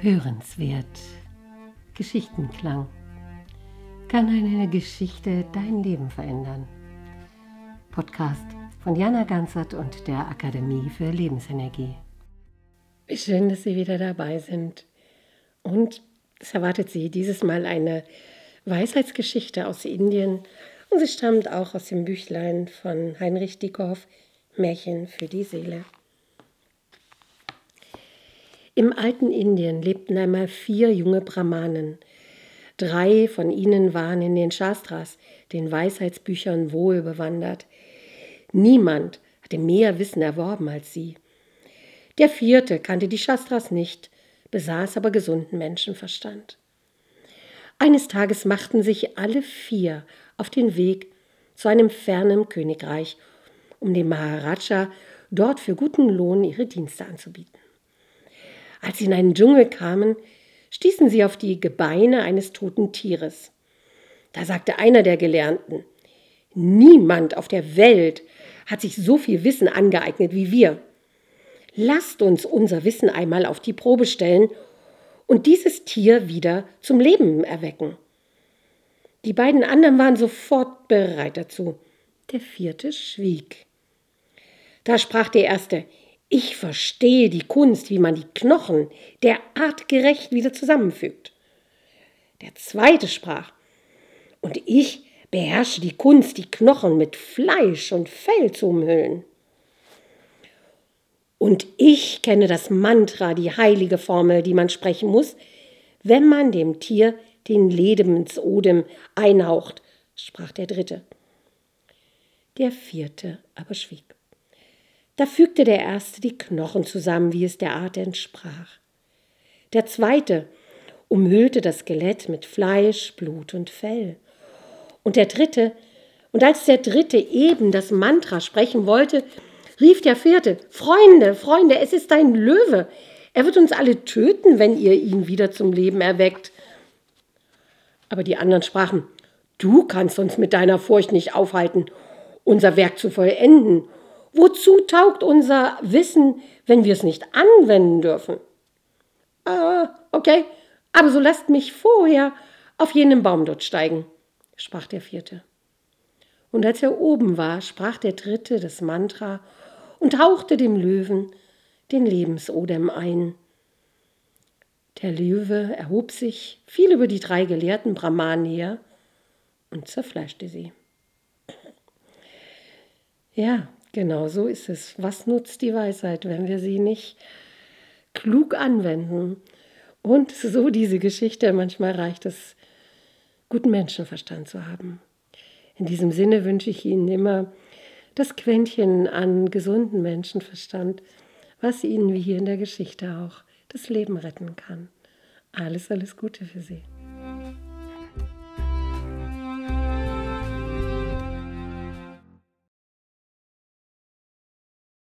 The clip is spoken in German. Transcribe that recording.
Hörenswert. Geschichtenklang. Kann eine Geschichte dein Leben verändern? Podcast von Jana Ganzert und der Akademie für Lebensenergie. Wie schön, dass Sie wieder dabei sind. Und es erwartet Sie dieses Mal eine Weisheitsgeschichte aus Indien und sie stammt auch aus dem Büchlein von Heinrich Dieckhoff, Märchen für die Seele. Im alten Indien lebten einmal vier junge Brahmanen. Drei von ihnen waren in den Shastras, den Weisheitsbüchern, wohl bewandert. Niemand hatte mehr Wissen erworben als sie. Der vierte kannte die Shastras nicht, besaß aber gesunden Menschenverstand. Eines Tages machten sich alle vier auf den Weg zu einem fernen Königreich, um dem Maharaja dort für guten Lohn ihre Dienste anzubieten. Als sie in einen Dschungel kamen, stießen sie auf die Gebeine eines toten Tieres. Da sagte einer der Gelernten, Niemand auf der Welt hat sich so viel Wissen angeeignet wie wir. Lasst uns unser Wissen einmal auf die Probe stellen und dieses Tier wieder zum Leben erwecken. Die beiden anderen waren sofort bereit dazu. Der vierte schwieg. Da sprach der erste, ich verstehe die Kunst, wie man die Knochen der artgerecht wieder zusammenfügt. Der zweite sprach, und ich beherrsche die Kunst, die Knochen mit Fleisch und Fell zu umhüllen. Und ich kenne das Mantra, die heilige Formel, die man sprechen muss, wenn man dem Tier den Lebensodem einhaucht, sprach der dritte. Der vierte aber schwieg. Da fügte der erste die Knochen zusammen, wie es der Art entsprach. Der zweite umhüllte das Skelett mit Fleisch, Blut und Fell. Und der dritte, und als der dritte eben das Mantra sprechen wollte, rief der vierte, Freunde, Freunde, es ist ein Löwe. Er wird uns alle töten, wenn ihr ihn wieder zum Leben erweckt. Aber die anderen sprachen, du kannst uns mit deiner Furcht nicht aufhalten, unser Werk zu vollenden Wozu taugt unser Wissen, wenn wir es nicht anwenden dürfen? Ah, okay, aber so lasst mich vorher auf jenen Baum dort steigen, sprach der vierte. Und als er oben war, sprach der dritte das Mantra und hauchte dem Löwen den Lebensodem ein. Der Löwe erhob sich, fiel über die drei gelehrten Brahmanen her und zerfleischte sie. Ja, Genau so ist es. Was nutzt die Weisheit, wenn wir sie nicht klug anwenden? Und so diese Geschichte, manchmal reicht es, guten Menschenverstand zu haben. In diesem Sinne wünsche ich Ihnen immer das Quäntchen an gesunden Menschenverstand, was Ihnen wie hier in der Geschichte auch das Leben retten kann. Alles, alles Gute für Sie.